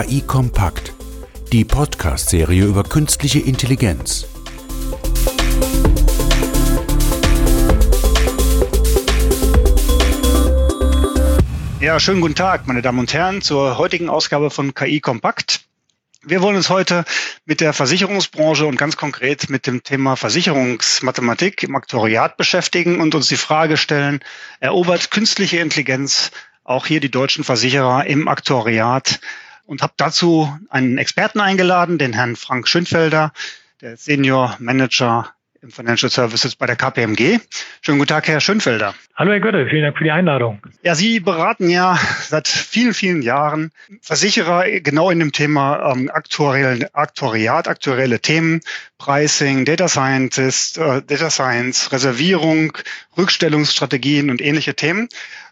KI Kompakt, die Podcast-Serie über künstliche Intelligenz. Ja, schönen guten Tag, meine Damen und Herren, zur heutigen Ausgabe von KI Kompakt. Wir wollen uns heute mit der Versicherungsbranche und ganz konkret mit dem Thema Versicherungsmathematik im Aktuariat beschäftigen und uns die Frage stellen, erobert künstliche Intelligenz auch hier die deutschen Versicherer im Aktuariat und habe dazu einen Experten eingeladen, den Herrn Frank Schönfelder, der Senior Manager im Financial Services bei der KPMG. Schönen guten Tag, Herr Schönfelder. Hallo, Herr Götte, vielen Dank für die Einladung. Ja, Sie beraten ja seit vielen, vielen Jahren Versicherer genau in dem Thema ähm, Aktuariat, aktuelle Themen, Pricing, Data Scientist, äh, Data Science, Reservierung, Rückstellungsstrategien und ähnliche Themen.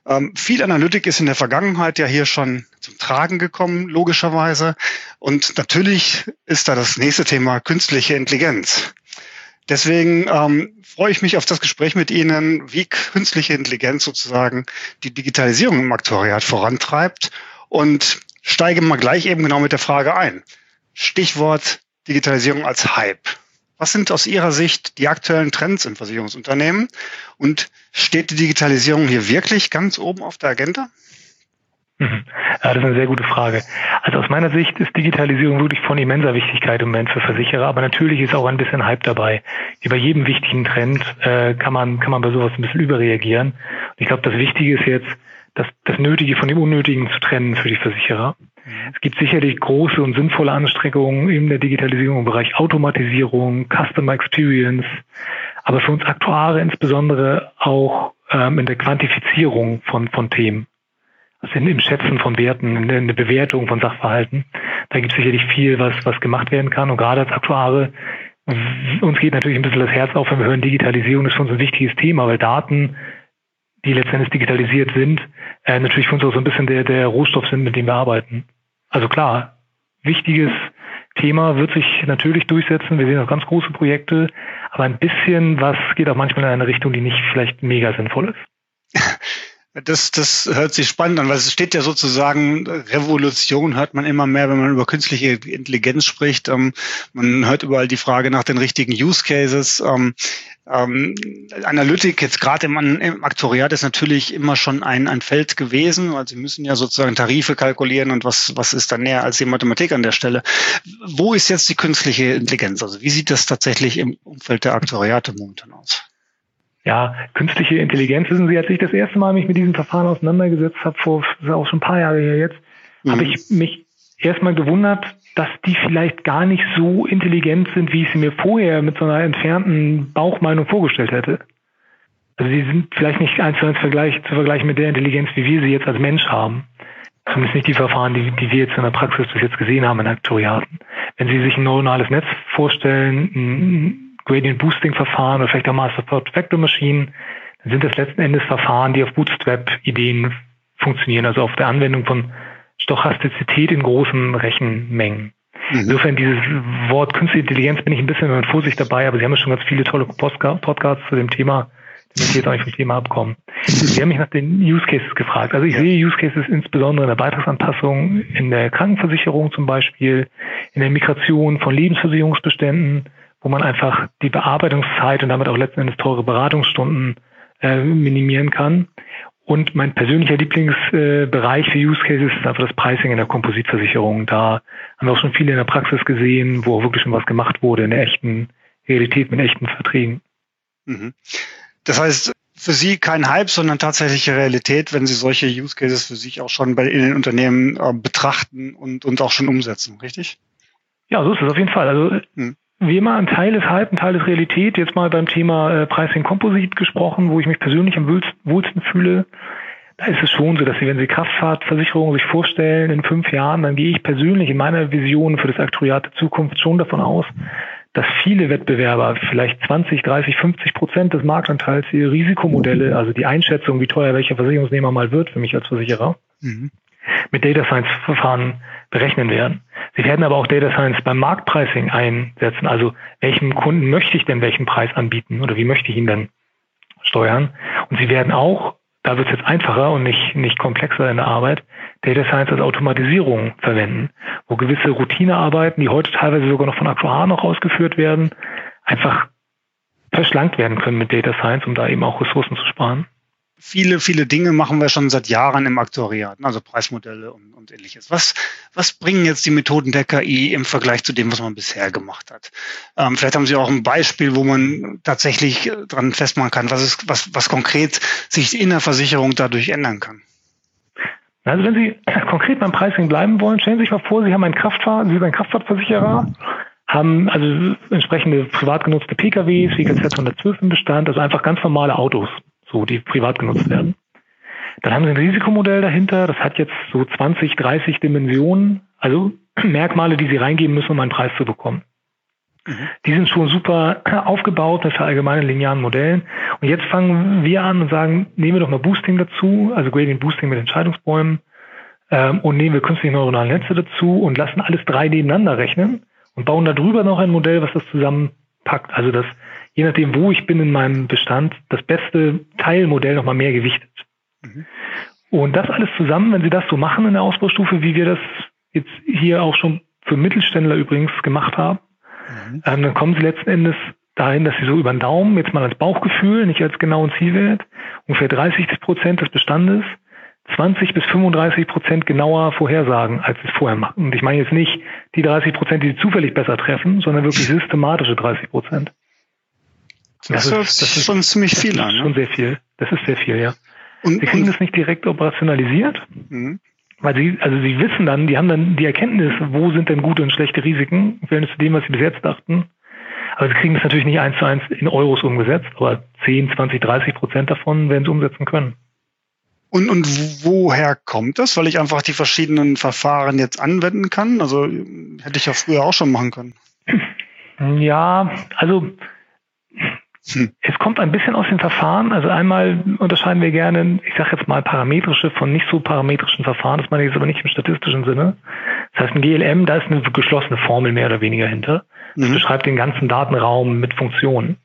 Ähm, viel Analytik ist in der Vergangenheit ja hier schon zum Tragen gekommen, logischerweise. Und natürlich ist da das nächste Thema künstliche Intelligenz. Deswegen ähm, freue ich mich auf das Gespräch mit Ihnen, wie künstliche Intelligenz sozusagen die Digitalisierung im Aktuariat vorantreibt und steige mal gleich eben genau mit der Frage ein. Stichwort Digitalisierung als Hype. Was sind aus Ihrer Sicht die aktuellen Trends im Versicherungsunternehmen und steht die Digitalisierung hier wirklich ganz oben auf der Agenda? Mhm. Ja, das ist eine sehr gute Frage. Also aus meiner Sicht ist Digitalisierung wirklich von immenser Wichtigkeit im Moment für Versicherer, aber natürlich ist auch ein bisschen Hype dabei. Wie bei jedem wichtigen Trend äh, kann man kann man bei sowas ein bisschen überreagieren. Und ich glaube, das Wichtige ist jetzt, das, das Nötige von dem Unnötigen zu trennen für die Versicherer. Mhm. Es gibt sicherlich große und sinnvolle Anstrengungen in der Digitalisierung im Bereich Automatisierung, Customer Experience, aber für uns Aktuare insbesondere auch ähm, in der Quantifizierung von, von Themen also im Schätzen von Werten, in der Bewertung von Sachverhalten. Da gibt es sicherlich viel, was, was gemacht werden kann. Und gerade als Aktuare, uns geht natürlich ein bisschen das Herz auf, wenn wir hören, Digitalisierung ist für uns ein wichtiges Thema, weil Daten, die letztendlich digitalisiert sind, äh, natürlich für uns auch so ein bisschen der, der Rohstoff sind, mit dem wir arbeiten. Also klar, wichtiges Thema wird sich natürlich durchsetzen. Wir sehen auch ganz große Projekte, aber ein bisschen was geht auch manchmal in eine Richtung, die nicht vielleicht mega sinnvoll ist. Das, das hört sich spannend an, weil es steht ja sozusagen, Revolution hört man immer mehr, wenn man über künstliche Intelligenz spricht. Ähm, man hört überall die Frage nach den richtigen Use Cases. Ähm, ähm, Analytik jetzt gerade im, im Aktoriat ist natürlich immer schon ein, ein Feld gewesen, weil sie müssen ja sozusagen Tarife kalkulieren und was, was ist da näher als die Mathematik an der Stelle. Wo ist jetzt die künstliche Intelligenz? Also wie sieht das tatsächlich im Umfeld der Aktoriate momentan aus? Ja, künstliche Intelligenz, wissen Sie, als ich das erste Mal mich mit diesem Verfahren auseinandergesetzt habe, vor das ist auch schon ein paar Jahre her jetzt, mhm. habe ich mich erstmal gewundert, dass die vielleicht gar nicht so intelligent sind, wie ich sie mir vorher mit so einer entfernten Bauchmeinung vorgestellt hätte. Also sie sind vielleicht nicht eins zu eins Vergleich, zu vergleichen mit der Intelligenz, wie wir sie jetzt als Mensch haben. Zumindest nicht die Verfahren, die, die wir jetzt in der Praxis bis jetzt gesehen haben in Aktuariaten. Wenn Sie sich ein neuronales Netz vorstellen, Gradient Boosting Verfahren oder vielleicht auch Master Thought Vector Maschinen, dann sind das letzten Endes Verfahren, die auf Bootstrap Ideen funktionieren, also auf der Anwendung von Stochastizität in großen Rechenmengen. Mhm. Insofern dieses Wort künstliche Intelligenz bin ich ein bisschen mit Vorsicht dabei, aber Sie haben ja schon ganz viele tolle Podcasts zu dem Thema, damit ich jetzt auch nicht vom Thema abkommen. Sie haben mich nach den Use Cases gefragt. Also ich sehe Use Cases insbesondere in der Beitragsanpassung, in der Krankenversicherung zum Beispiel, in der Migration von Lebensversicherungsbeständen, wo man einfach die Bearbeitungszeit und damit auch letzten Endes teure Beratungsstunden äh, minimieren kann. Und mein persönlicher Lieblingsbereich äh, für Use Cases ist einfach das Pricing in der Kompositversicherung. Da haben wir auch schon viele in der Praxis gesehen, wo auch wirklich schon was gemacht wurde in der echten Realität mit echten Verträgen. Mhm. Das heißt, für Sie kein Hype, sondern tatsächliche Realität, wenn Sie solche Use Cases für sich auch schon bei in den Unternehmen äh, betrachten und, und auch schon umsetzen, richtig? Ja, so ist es auf jeden Fall. Also mhm wie immer, ein Teil ist Hype, ein Teil ist Realität. Jetzt mal beim Thema äh, Pricing Composite gesprochen, wo ich mich persönlich am wohlsten fühle. Da ist es schon so, dass Sie, wenn Sie Kraftfahrtversicherungen sich vorstellen in fünf Jahren, dann gehe ich persönlich in meiner Vision für das Aktuariat der Zukunft schon davon aus, dass viele Wettbewerber, vielleicht 20, 30, 50 Prozent des Marktanteils ihre Risikomodelle, also die Einschätzung, wie teuer welcher Versicherungsnehmer mal wird für mich als Versicherer, mhm. Mit Data Science Verfahren berechnen werden. Sie werden aber auch Data Science beim Marktpricing einsetzen. Also welchem Kunden möchte ich denn welchen Preis anbieten oder wie möchte ich ihn denn steuern? Und Sie werden auch da wird es jetzt einfacher und nicht, nicht komplexer in der Arbeit, Data Science als Automatisierung verwenden, wo gewisse Routinearbeiten, die heute teilweise sogar noch von Aktuaren noch ausgeführt werden, einfach verschlankt werden können mit Data Science, um da eben auch Ressourcen zu sparen viele, viele Dinge machen wir schon seit Jahren im Aktuariat, also Preismodelle und, und ähnliches. Was, was bringen jetzt die Methoden der KI im Vergleich zu dem, was man bisher gemacht hat? Ähm, vielleicht haben Sie auch ein Beispiel, wo man tatsächlich dran festmachen kann, was, ist, was, was konkret sich in der Versicherung dadurch ändern kann. Also wenn Sie konkret beim Pricing bleiben wollen, stellen Sie sich mal vor, Sie haben einen Kraftfahrt, Sie sind ein Kraftfahrtversicherer, haben also entsprechende privat genutzte PKWs, wie WKZ 112 im Bestand, also einfach ganz normale Autos so die privat genutzt werden. Dann haben sie ein Risikomodell dahinter, das hat jetzt so 20, 30 Dimensionen, also Merkmale, die sie reingeben müssen, um einen Preis zu bekommen. Mhm. Die sind schon super aufgebaut mit allgemeinen linearen Modellen. Und jetzt fangen wir an und sagen, nehmen wir doch mal Boosting dazu, also Gradient Boosting mit Entscheidungsbäumen, ähm, und nehmen wir künstliche neuronale Netze dazu und lassen alles drei nebeneinander rechnen und bauen darüber noch ein Modell, was das zusammenpackt. Also das je nachdem, wo ich bin in meinem Bestand, das beste Teilmodell nochmal mehr gewichtet. Mhm. Und das alles zusammen, wenn Sie das so machen in der Ausbaustufe, wie wir das jetzt hier auch schon für Mittelständler übrigens gemacht haben, mhm. ähm, dann kommen Sie letzten Endes dahin, dass Sie so über den Daumen, jetzt mal als Bauchgefühl, nicht als genauen Zielwert, ungefähr 30 Prozent des Bestandes 20 bis 35 Prozent genauer vorhersagen, als sie es vorher machen. Und ich meine jetzt nicht die 30 Prozent, die sie zufällig besser treffen, sondern wirklich systematische 30 Prozent. Das, das, ist, das ist schon ziemlich viel das. Ist schon sehr viel. Das ist sehr viel, ja. Und, sie kriegen und, das nicht direkt operationalisiert, mhm. weil sie, also sie wissen dann, die haben dann die Erkenntnis, wo sind denn gute und schlechte Risiken, im Verhältnis zu dem, was sie bis jetzt dachten. Aber sie kriegen das natürlich nicht eins zu eins in Euros umgesetzt, aber 10, 20, 30 Prozent davon werden sie umsetzen können. Und, und woher kommt das? Weil ich einfach die verschiedenen Verfahren jetzt anwenden kann? Also hätte ich ja früher auch schon machen können. Ja, also. Es kommt ein bisschen aus den Verfahren. Also einmal unterscheiden wir gerne, ich sage jetzt mal parametrische von nicht so parametrischen Verfahren. Das meine ich jetzt aber nicht im statistischen Sinne. Das heißt, ein GLM, da ist eine geschlossene Formel mehr oder weniger hinter. Das mhm. beschreibt den ganzen Datenraum mit Funktionen.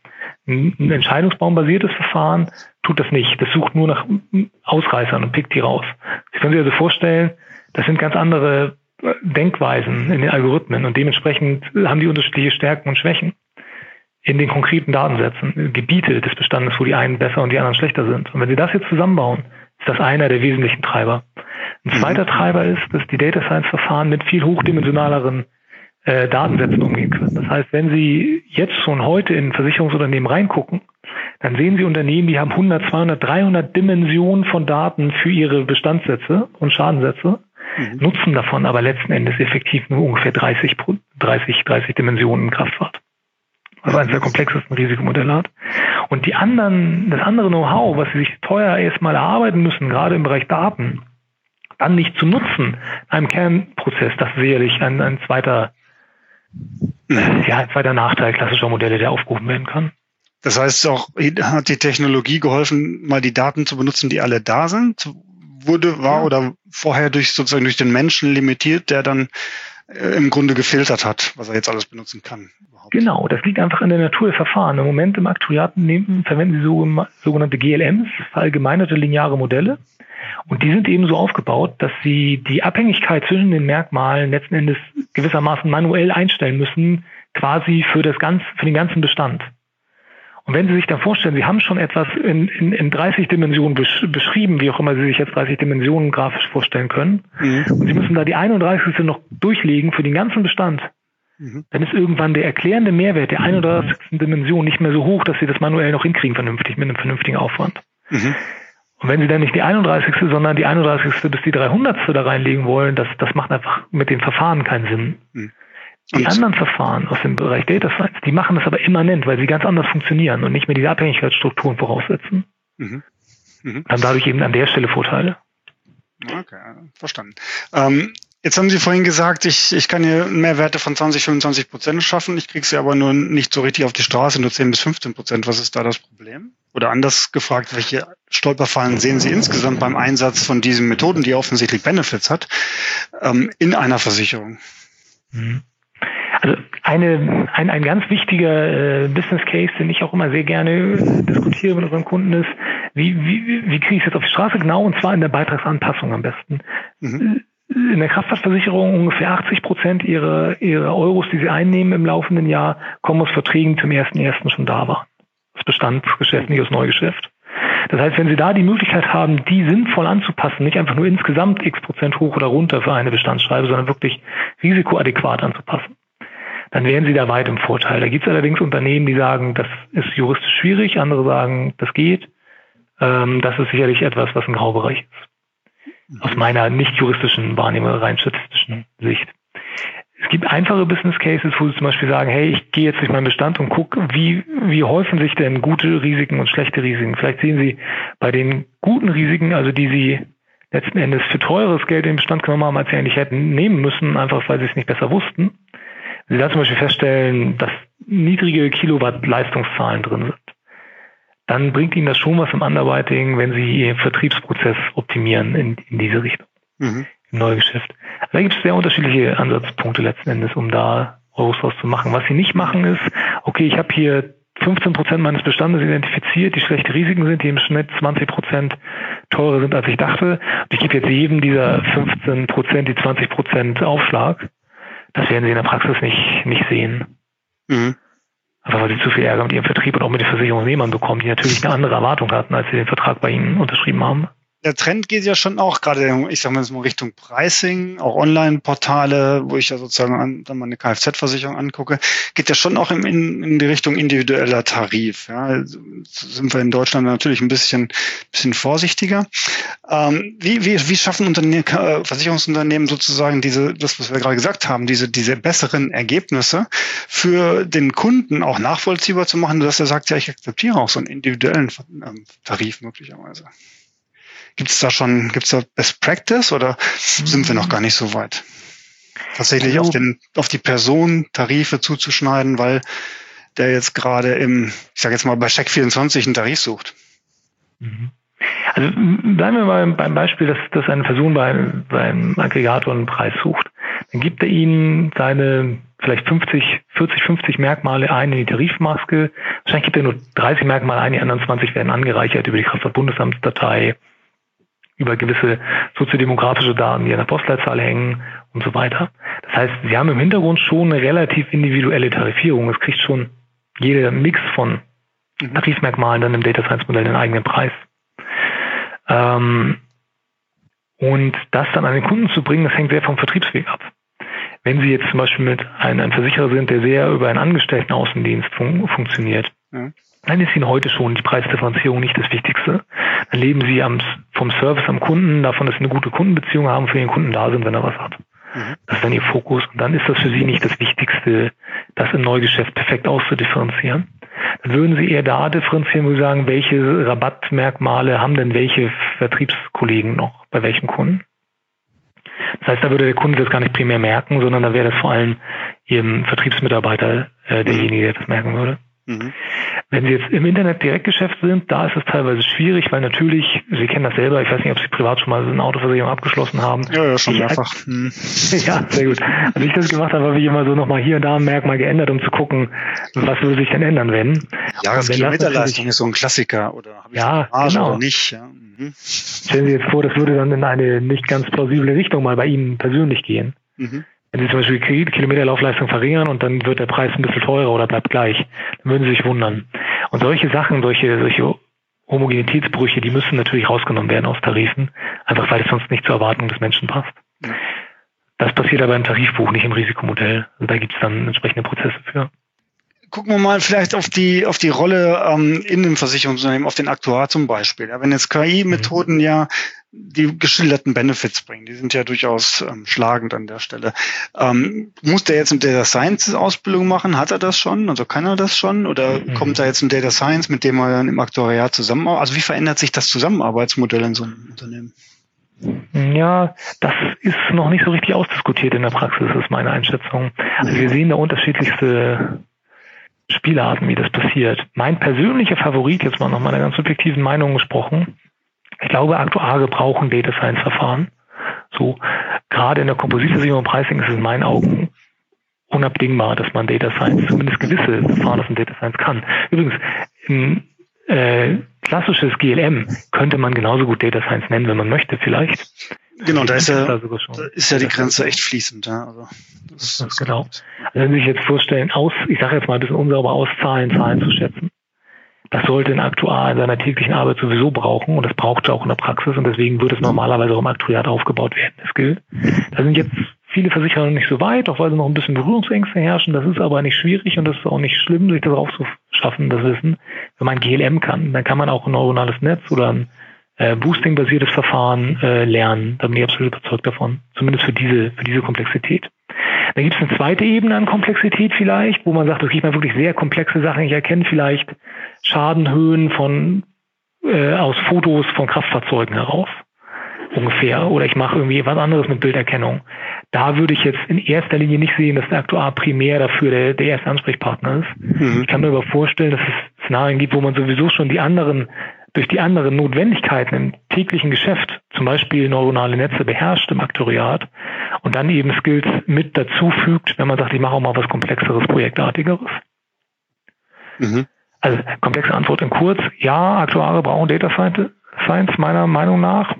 Ein entscheidungsbaumbasiertes Verfahren tut das nicht. Das sucht nur nach Ausreißern und pickt die raus. Sie können sich also vorstellen, das sind ganz andere Denkweisen in den Algorithmen und dementsprechend haben die unterschiedliche Stärken und Schwächen in den konkreten Datensätzen, Gebiete des Bestandes, wo die einen besser und die anderen schlechter sind. Und wenn Sie das jetzt zusammenbauen, ist das einer der wesentlichen Treiber. Ein mhm. zweiter Treiber ist, dass die Data Science Verfahren mit viel hochdimensionaleren äh, Datensätzen umgehen können. Das heißt, wenn Sie jetzt schon heute in Versicherungsunternehmen reingucken, dann sehen Sie Unternehmen, die haben 100, 200, 300 Dimensionen von Daten für ihre Bestandssätze und Schadensätze, mhm. nutzen davon aber letzten Endes effektiv nur ungefähr 30, 30, 30 Dimensionen Kraftfahrt also eines der komplexesten Risikomodelle hat. Und die anderen, das andere Know-how, was sie sich teuer erstmal erarbeiten müssen, gerade im Bereich Daten, dann nicht zu nutzen, einem Kernprozess, das ist sicherlich ein, ein zweiter, ja, ein zweiter Nachteil klassischer Modelle, der aufgerufen werden kann. Das heißt auch, hat die Technologie geholfen, mal die Daten zu benutzen, die alle da sind? Wurde, war ja. oder vorher durch sozusagen durch den Menschen limitiert, der dann im Grunde gefiltert hat, was er jetzt alles benutzen kann. Überhaupt. Genau, das liegt einfach in der Natur der Verfahren. Im Moment im Aktuariat nehmen, verwenden sie so, sogenannte GLMs, verallgemeinerte lineare Modelle. Und die sind eben so aufgebaut, dass sie die Abhängigkeit zwischen den Merkmalen letzten Endes gewissermaßen manuell einstellen müssen, quasi für das ganz, für den ganzen Bestand. Und wenn Sie sich dann vorstellen, Sie haben schon etwas in, in, in 30 Dimensionen besch beschrieben, wie auch immer Sie sich jetzt 30 Dimensionen grafisch vorstellen können, mhm. und Sie müssen da die 31. noch durchlegen für den ganzen Bestand, mhm. dann ist irgendwann der erklärende Mehrwert der 31. Dimension nicht mehr so hoch, dass Sie das manuell noch hinkriegen vernünftig, mit einem vernünftigen Aufwand. Mhm. Und wenn Sie dann nicht die 31., sondern die 31. bis die 300. da reinlegen wollen, das, das macht einfach mit den Verfahren keinen Sinn. Die anderen Verfahren aus dem Bereich Data Science, die machen das aber immanent, weil sie ganz anders funktionieren und nicht mehr diese Abhängigkeitsstrukturen voraussetzen. Mhm. Mhm. Haben dadurch eben an der Stelle Vorteile. Okay, verstanden. Ähm, jetzt haben Sie vorhin gesagt, ich, ich kann hier Mehrwerte von 20, 25 Prozent schaffen. Ich kriege sie aber nur nicht so richtig auf die Straße, nur 10 bis 15 Prozent. Was ist da das Problem? Oder anders gefragt, welche Stolperfallen sehen Sie insgesamt beim Einsatz von diesen Methoden, die offensichtlich Benefits hat, ähm, in einer Versicherung? Mhm. Also eine, ein, ein ganz wichtiger äh, Business Case, den ich auch immer sehr gerne diskutiere mit unseren Kunden ist, wie, wie, wie kriege ich es jetzt auf die Straße genau und zwar in der Beitragsanpassung am besten. Mhm. In der Kraftfahrtversicherung ungefähr 80 Prozent ihrer, ihrer Euros, die sie einnehmen im laufenden Jahr, kommen aus Verträgen, die zum ersten ersten schon da waren. Das Bestandsgeschäft, nicht aus Neugeschäft. Das heißt, wenn Sie da die Möglichkeit haben, die sinnvoll anzupassen, nicht einfach nur insgesamt x Prozent hoch oder runter für eine Bestandsschreibe, sondern wirklich risikoadäquat anzupassen, dann wären Sie da weit im Vorteil. Da gibt es allerdings Unternehmen, die sagen, das ist juristisch schwierig, andere sagen, das geht. Ähm, das ist sicherlich etwas, was ein Graubereich ist. Aus meiner nicht juristischen Wahrnehmung, rein statistischen Sicht. Es gibt einfache Business Cases, wo Sie zum Beispiel sagen, hey, ich gehe jetzt durch meinen Bestand und gucke, wie, wie häufen sich denn gute Risiken und schlechte Risiken. Vielleicht sehen Sie bei den guten Risiken, also die Sie letzten Endes für teures Geld in den Bestand genommen haben, als Sie eigentlich hätten nehmen müssen, einfach weil Sie es nicht besser wussten. Sie da zum Beispiel feststellen, dass niedrige Kilowatt Leistungszahlen drin sind, dann bringt Ihnen das schon was im Underwriting, wenn Sie Ihren Vertriebsprozess optimieren in, in diese Richtung. Mhm im Neugeschäft. Da gibt es sehr unterschiedliche Ansatzpunkte letzten Endes, um da Euros draus zu machen. Was sie nicht machen ist, okay, ich habe hier 15 Prozent meines Bestandes identifiziert, die schlechte Risiken sind, die im Schnitt 20 Prozent teurer sind, als ich dachte. Und ich gebe jetzt jedem dieser 15 Prozent, die 20 Prozent Aufschlag. Das werden sie in der Praxis nicht, nicht sehen. Mhm. Einfach weil sie zu viel Ärger mit ihrem Vertrieb und auch mit den Versicherungsnehmern bekommen, die natürlich eine andere Erwartung hatten, als sie den Vertrag bei ihnen unterschrieben haben der Trend geht ja schon auch gerade, ich sage mal so Richtung Pricing, auch Online-Portale, wo ich ja sozusagen an, dann mal eine Kfz-Versicherung angucke, geht ja schon auch in, in, in die Richtung individueller Tarif. Ja, sind wir in Deutschland natürlich ein bisschen, bisschen vorsichtiger. Ähm, wie, wie, wie schaffen Unternehmen, äh, Versicherungsunternehmen sozusagen diese, das, was wir gerade gesagt haben, diese, diese besseren Ergebnisse für den Kunden auch nachvollziehbar zu machen, dass er sagt, ja, ich akzeptiere auch so einen individuellen ähm, Tarif möglicherweise. Gibt es da schon, gibt es da Best Practice oder sind wir noch gar nicht so weit? Tatsächlich also, auf, den, auf die Person Tarife zuzuschneiden, weil der jetzt gerade im, ich sage jetzt mal bei Check24 einen Tarif sucht. Mhm. Also bleiben wir mal beim Beispiel, dass, dass eine Person beim, beim Aggregator einen Preis sucht. Dann gibt er Ihnen seine vielleicht 50, 40, 50 Merkmale ein in die Tarifmaske. Wahrscheinlich gibt er nur 30 Merkmale ein, die anderen 20 werden angereichert über die Kraftfahrtbundesamtsdatei, über gewisse soziodemografische Daten, die an der Postleitzahl hängen und so weiter. Das heißt, Sie haben im Hintergrund schon eine relativ individuelle Tarifierung. Es kriegt schon jeder Mix von mhm. Tarifmerkmalen dann im Data Science Modell den eigenen Preis. Ähm, und das dann an den Kunden zu bringen, das hängt sehr vom Vertriebsweg ab. Wenn Sie jetzt zum Beispiel mit einem, einem Versicherer sind, der sehr über einen Angestelltenaußendienst fun funktioniert, mhm dann ist Ihnen heute schon die Preisdifferenzierung nicht das Wichtigste. Dann leben Sie am, vom Service am Kunden, davon, dass Sie eine gute Kundenbeziehung haben, für den Kunden da sind, wenn er was hat. Mhm. Das ist dann Ihr Fokus. Und dann ist das für Sie nicht das Wichtigste, das im Neugeschäft perfekt auszudifferenzieren. Dann würden Sie eher da differenzieren, wo Sie sagen, welche Rabattmerkmale haben denn welche Vertriebskollegen noch bei welchem Kunden? Das heißt, da würde der Kunde das gar nicht primär merken, sondern da wäre das vor allem Ihrem Vertriebsmitarbeiter äh, derjenige, der das merken würde. Mhm. Wenn Sie jetzt im Internet Direktgeschäft sind, da ist es teilweise schwierig, weil natürlich, Sie kennen das selber, ich weiß nicht, ob Sie privat schon mal eine Autoversicherung abgeschlossen haben. Ja, ja, schon mehrfach. Hm. Ja, sehr gut. Als ich das gemacht habe, habe ich immer so nochmal hier und da ein Merkmal geändert, um zu gucken, was würde sich denn ändern, wenn. Jahreskilometerleistung ist so ein Klassiker, oder habe ich ja, genau. oder nicht? Ja. Mhm. Stellen Sie jetzt vor, das würde dann in eine nicht ganz plausible Richtung mal bei Ihnen persönlich gehen. Mhm. Wenn Sie zum Beispiel die Kilometerlaufleistung verringern und dann wird der Preis ein bisschen teurer oder bleibt gleich, dann würden Sie sich wundern. Und solche Sachen, solche, solche Homogenitätsbrüche, die müssen natürlich rausgenommen werden aus Tarifen, einfach weil es sonst nicht zur Erwartung des Menschen passt. Das passiert aber im Tarifbuch, nicht im Risikomodell. Also da gibt es dann entsprechende Prozesse für gucken wir mal vielleicht auf die, auf die Rolle ähm, in dem Versicherungsunternehmen, auf den Aktuar zum Beispiel. Ja, wenn jetzt KI-Methoden mhm. ja die geschilderten Benefits bringen, die sind ja durchaus ähm, schlagend an der Stelle. Ähm, muss der jetzt eine Data Science Ausbildung machen? Hat er das schon? Also kann er das schon? Oder mhm. kommt da jetzt ein Data Science, mit dem er dann im Aktuariat zusammenarbeitet? Also wie verändert sich das Zusammenarbeitsmodell in so einem Unternehmen? Ja, das ist noch nicht so richtig ausdiskutiert in der Praxis, ist meine Einschätzung. Also wir sehen da unterschiedlichste Spielarten, wie das passiert. Mein persönlicher Favorit, jetzt mal nach meiner ganz subjektiven Meinung gesprochen, ich glaube, Aktuare brauchen Data Science Verfahren. So, gerade in der Kompositversicherung und Pricing ist es in meinen Augen unabdingbar, dass man Data Science, zumindest gewisse Verfahren aus dem Data Science kann. Übrigens, ein äh, klassisches GLM könnte man genauso gut Data Science nennen, wenn man möchte, vielleicht. Genau, da ist ja, da ist ja die Grenze echt fließend. Ja. Also, das, das genau. Also wenn Sie sich jetzt vorstellen, aus, ich sage jetzt mal ein bisschen unsauber aus Zahlen, Zahlen zu schätzen, das sollte ein Aktuar in seiner täglichen Arbeit sowieso brauchen und das braucht er auch in der Praxis und deswegen wird es normalerweise auch im Aktuariat aufgebaut werden, das gilt. Da sind jetzt viele Versicherer noch nicht so weit, auch weil sie noch ein bisschen Berührungsängste herrschen. Das ist aber nicht schwierig und das ist auch nicht schlimm, sich darauf zu schaffen, das Wissen. Wenn man GLM kann, dann kann man auch ein neuronales Netz oder ein äh, Boosting-basiertes Verfahren äh, lernen. Da bin ich absolut überzeugt davon. Zumindest für diese, für diese Komplexität. Dann gibt es eine zweite Ebene an Komplexität vielleicht, wo man sagt, okay, ich meine wirklich sehr komplexe Sachen. Ich erkenne vielleicht Schadenhöhen von äh, aus Fotos von Kraftfahrzeugen heraus ungefähr. Oder ich mache irgendwie was anderes mit Bilderkennung. Da würde ich jetzt in erster Linie nicht sehen, dass der Aktuar primär dafür der, der erste Ansprechpartner ist. Mhm. Ich kann mir aber vorstellen, dass es Szenarien gibt, wo man sowieso schon die anderen durch die anderen Notwendigkeiten täglichen Geschäft, zum Beispiel neuronale Netze beherrscht im Aktoriat und dann eben Skills mit dazu fügt, wenn man sagt, ich mache auch mal was Komplexeres, Projektartigeres. Mhm. Also komplexe Antwort in kurz, ja, Aktuare brauchen Data Science meiner Meinung nach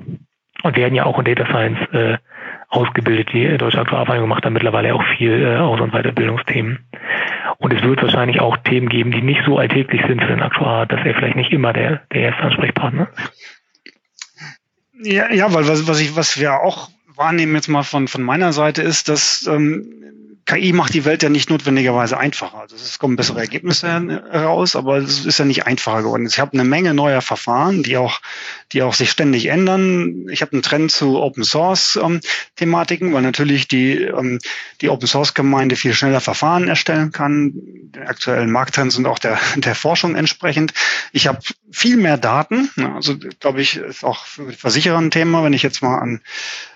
und werden ja auch in Data Science äh, ausgebildet. Die Deutsche Aktuarvereinigung macht da mittlerweile auch viel äh, Aus- und Weiterbildungsthemen. Und es wird wahrscheinlich auch Themen geben, die nicht so alltäglich sind für den Aktuar, dass er vielleicht nicht immer der, der erste Ansprechpartner ist. Ja, ja, weil was, was ich, was wir auch wahrnehmen jetzt mal von, von meiner Seite ist, dass ähm, KI macht die Welt ja nicht notwendigerweise einfacher. Also es kommen bessere Ergebnisse heraus, aber es ist ja nicht einfacher geworden. Ich habe eine Menge neuer Verfahren, die auch, die auch sich ständig ändern. Ich habe einen Trend zu Open Source ähm, Thematiken, weil natürlich die, ähm, die Open Source Gemeinde viel schneller Verfahren erstellen kann. Den aktuellen Markttrends sind auch der, der Forschung entsprechend. Ich habe viel mehr Daten. Also glaube ich, ist auch für Versicherer ein Thema, wenn ich jetzt mal an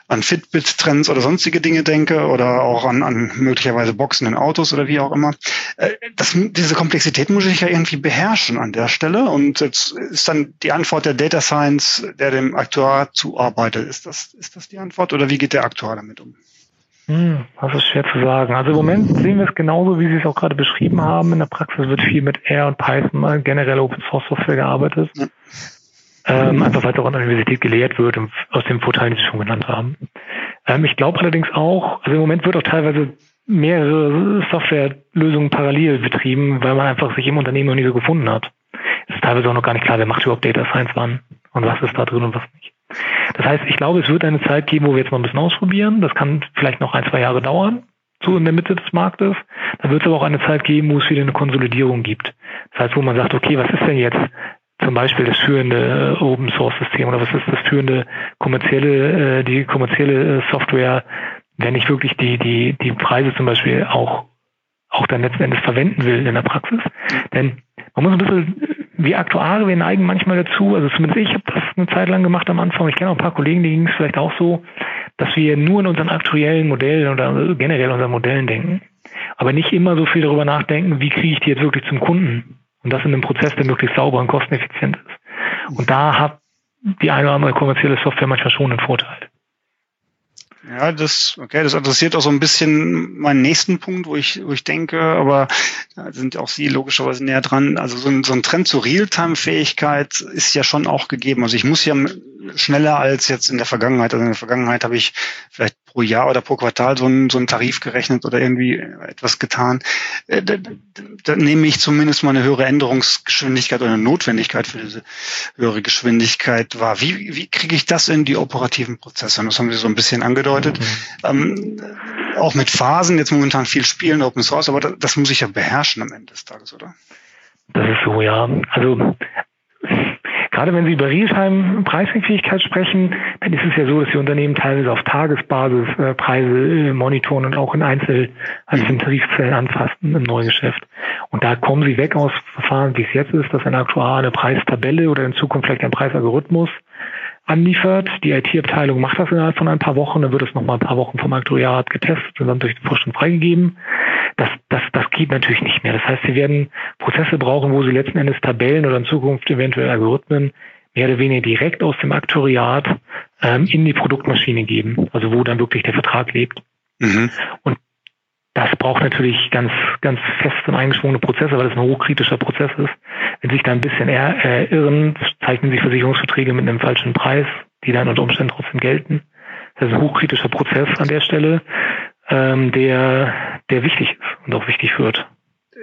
an Fitbit-Trends oder sonstige Dinge denke oder auch an, an möglicherweise Boxen in Autos oder wie auch immer. Äh, das, diese Komplexität muss ich ja irgendwie beherrschen an der Stelle. Und jetzt ist dann die Antwort der Data Science, der dem Aktuar zuarbeitet. Ist das, ist das die Antwort oder wie geht der Aktuar damit um? Hm, das ist schwer zu sagen. Also im Moment sehen wir es genauso, wie Sie es auch gerade beschrieben haben. In der Praxis wird viel mit R und Python, generell Open Source Software gearbeitet. Ja ähm, einfach weil es auch an der Universität gelehrt wird aus den Vorteilen, die Sie schon genannt haben. Ähm, ich glaube allerdings auch, also im Moment wird auch teilweise mehrere Softwarelösungen parallel betrieben, weil man einfach sich im Unternehmen noch nie so gefunden hat. Es ist teilweise auch noch gar nicht klar, wer macht überhaupt Data Science wann und was ist da drin und was nicht. Das heißt, ich glaube, es wird eine Zeit geben, wo wir jetzt mal ein bisschen ausprobieren. Das kann vielleicht noch ein, zwei Jahre dauern, so in der Mitte des Marktes. Dann wird es aber auch eine Zeit geben, wo es wieder eine Konsolidierung gibt. Das heißt, wo man sagt, okay, was ist denn jetzt zum Beispiel das führende äh, Open Source System oder was ist das führende kommerzielle, äh, die kommerzielle äh, Software, wenn ich wirklich die, die, die Preise zum Beispiel auch, auch dann letzten Endes verwenden will in der Praxis. Denn man muss ein bisschen, wie Aktuare, wir neigen manchmal dazu, also zumindest ich habe das eine Zeit lang gemacht am Anfang, ich kenne auch ein paar Kollegen, die ging es vielleicht auch so, dass wir nur in unseren aktuellen Modellen oder generell unseren Modellen denken, aber nicht immer so viel darüber nachdenken, wie kriege ich die jetzt wirklich zum Kunden und das in einem Prozess, der möglichst sauber und kosteneffizient ist. Und da hat die eine oder andere kommerzielle Software manchmal schon einen Vorteil. Ja, das, okay, das adressiert auch so ein bisschen meinen nächsten Punkt, wo ich, wo ich denke, aber da sind auch Sie logischerweise näher dran. Also so ein, so ein Trend zur Realtime-Fähigkeit ist ja schon auch gegeben. Also ich muss ja schneller als jetzt in der Vergangenheit. Also in der Vergangenheit habe ich vielleicht pro Jahr oder pro Quartal so einen, so einen Tarif gerechnet oder irgendwie etwas getan. Äh, da, da nehme ich zumindest mal eine höhere Änderungsgeschwindigkeit oder eine Notwendigkeit für diese höhere Geschwindigkeit wahr. Wie, wie kriege ich das in die operativen Prozesse? Das haben Sie so ein bisschen angedeutet. Mhm. Ähm, auch mit Phasen, jetzt momentan viel spielen, Open Source, aber das, das muss ich ja beherrschen am Ende des Tages, oder? Das ist so, ja. Also Gerade wenn Sie über Realtime-Preisfähigkeit sprechen, dann ist es ja so, dass die Unternehmen teilweise auf Tagesbasis äh, Preise äh, monitoren und auch in Einzel einzelnen Tarifzellen anfassen im Neugeschäft. Und da kommen Sie weg aus Verfahren, wie es jetzt ist, dass ein Aktuar eine Preistabelle oder in Zukunft vielleicht ein Preisalgorithmus anliefert. Die IT-Abteilung macht das innerhalb von ein paar Wochen, dann wird es nochmal ein paar Wochen vom Aktuariat getestet und dann durch den Vorstand freigegeben. Das, das, das geht natürlich nicht mehr. Das heißt, sie werden Prozesse brauchen, wo sie letzten Endes Tabellen oder in Zukunft eventuell Algorithmen mehr oder weniger direkt aus dem Aktuariat ähm, in die Produktmaschine geben, also wo dann wirklich der Vertrag lebt. Mhm. Und das braucht natürlich ganz, ganz fest und eingeschwungene Prozesse, weil es ein hochkritischer Prozess ist. Wenn sich da ein bisschen eher, äh, irren, zeichnen sich Versicherungsverträge mit einem falschen Preis, die dann unter Umständen trotzdem gelten. Das ist ein hochkritischer Prozess an der Stelle, ähm, der, der wichtig ist und auch wichtig wird.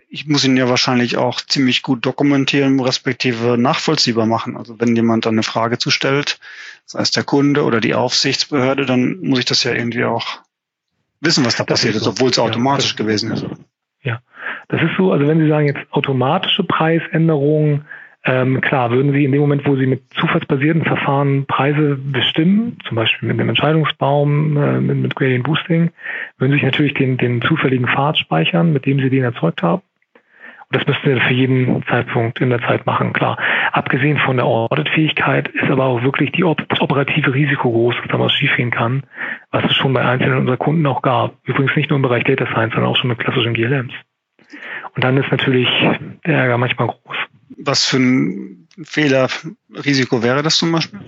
Ich muss ihn ja wahrscheinlich auch ziemlich gut dokumentieren, respektive nachvollziehbar machen. Also wenn jemand dann eine Frage zustellt, sei es der Kunde oder die Aufsichtsbehörde, dann muss ich das ja irgendwie auch wissen, was da das passiert ist, so. obwohl es automatisch ja, gewesen ist. Ja, das ist so. Also wenn Sie sagen jetzt automatische Preisänderungen, ähm, klar, würden Sie in dem Moment, wo Sie mit zufallsbasierten Verfahren Preise bestimmen, zum Beispiel mit einem Entscheidungsbaum, äh, mit, mit Gradient Boosting, würden Sie sich natürlich den, den zufälligen Pfad speichern, mit dem Sie den erzeugt haben. Und das müssten wir für jeden Zeitpunkt in der Zeit machen, klar. Abgesehen von der Auditfähigkeit ist aber auch wirklich die, das operative Risiko groß, dass da was schiefgehen kann, was es schon bei einzelnen unserer Kunden auch gab. Übrigens nicht nur im Bereich Data Science, sondern auch schon mit klassischen GLMs. Und dann ist natürlich der Ärger manchmal groß. Was für ein Fehlerrisiko wäre das zum Beispiel?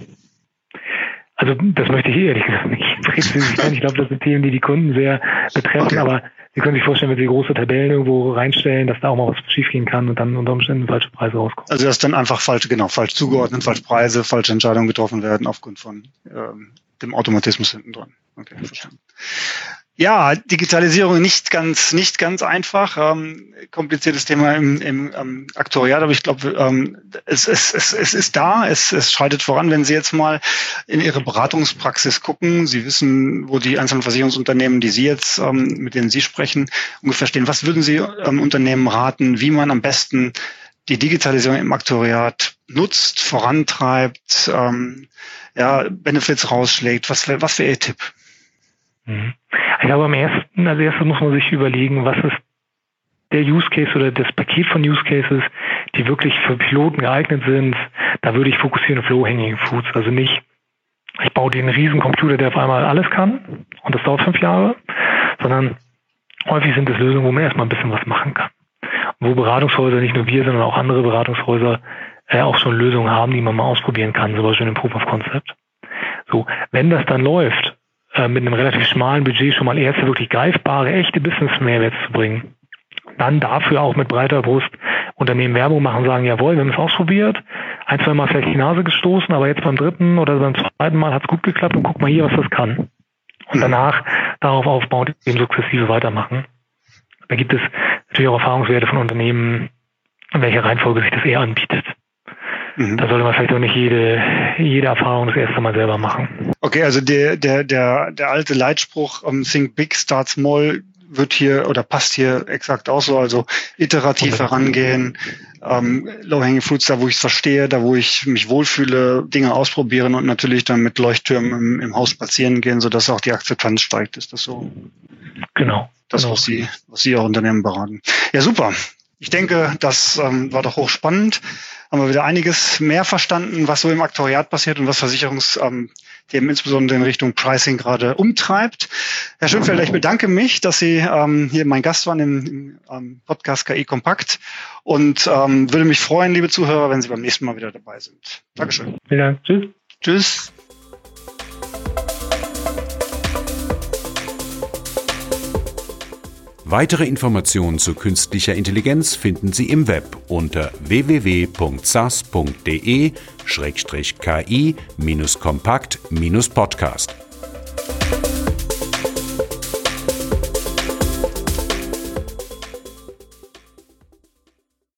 Also das möchte ich ehrlich gesagt nicht. Ich glaube, das sind Themen, die die Kunden sehr betreffen, okay. aber Sie können sich vorstellen, wenn Sie große Tabellen irgendwo reinstellen, dass da auch mal was schiefgehen kann und dann unter Umständen falsche Preise rauskommen. Also dass dann einfach falsch, genau, falsch zugeordnet, falsch Preise, falsche Entscheidungen getroffen werden aufgrund von ähm, dem Automatismus hinten dran. Okay, verstanden. Ja, Digitalisierung nicht ganz, nicht ganz einfach. Ähm, kompliziertes Thema im, im ähm, Aktuariat, aber ich glaube, ähm, es, es, es, es ist da, es, es schreitet voran. Wenn Sie jetzt mal in Ihre Beratungspraxis gucken, Sie wissen, wo die einzelnen Versicherungsunternehmen, die Sie jetzt, ähm, mit denen Sie sprechen, ungefähr stehen. Was würden Sie ähm, Unternehmen raten, wie man am besten die Digitalisierung im Aktuariat nutzt, vorantreibt, ähm, ja, Benefits rausschlägt? Was wäre was wäre Ihr Tipp? Mhm. Ich glaube, am ersten, als erstes muss man sich überlegen, was ist der Use Case oder das Paket von Use Cases, die wirklich für Piloten geeignet sind. Da würde ich fokussieren auf Low-Hanging Foods. Also nicht, ich baue den riesen Computer, der auf einmal alles kann und das dauert fünf Jahre, sondern häufig sind es Lösungen, wo man erstmal ein bisschen was machen kann. Wo Beratungshäuser, nicht nur wir, sondern auch andere Beratungshäuser äh, auch schon Lösungen haben, die man mal ausprobieren kann, zum Beispiel im Proof of Concept. So, wenn das dann läuft äh, mit einem relativ schmalen Budget schon mal erste wirklich greifbare, echte Business-Mehrwerte zu bringen. Dann dafür auch mit breiter Brust Unternehmen Werbung machen, sagen, jawohl, wir haben es ausprobiert, ein, zwei Mal vielleicht die Nase gestoßen, aber jetzt beim dritten oder beim zweiten Mal hat es gut geklappt und guck mal hier, was das kann. Und danach darauf aufbauen, eben sukzessive weitermachen. Da gibt es natürlich auch Erfahrungswerte von Unternehmen, in welcher Reihenfolge sich das eher anbietet. Mhm. Da sollte man vielleicht auch nicht jede, jede Erfahrung das erste Mal selber machen. Okay, also der, der, der, der alte Leitspruch um, Think Big, Start Small wird hier oder passt hier exakt auch so, also iterativ herangehen, ähm, Low-Hanging Fruits, da wo ich es verstehe, da wo ich mich wohlfühle, Dinge ausprobieren und natürlich dann mit Leuchttürmen im, im Haus spazieren gehen, sodass auch die Akzeptanz steigt. Ist das so? Genau. Das, genau. was Sie, was Sie auch Unternehmen beraten. Ja, super. Ich denke, das ähm, war doch hochspannend haben wir wieder einiges mehr verstanden, was so im Aktuariat passiert und was Versicherungsthemen ähm, insbesondere in Richtung Pricing gerade umtreibt. Herr Schönfelder, ich bedanke mich, dass Sie ähm, hier mein Gast waren im, im ähm, Podcast KI Kompakt und ähm, würde mich freuen, liebe Zuhörer, wenn Sie beim nächsten Mal wieder dabei sind. Dankeschön. Vielen Dank. Tschüss. Tschüss. Weitere Informationen zu künstlicher Intelligenz finden Sie im Web unter www.sas.de-ki-kompakt-podcast.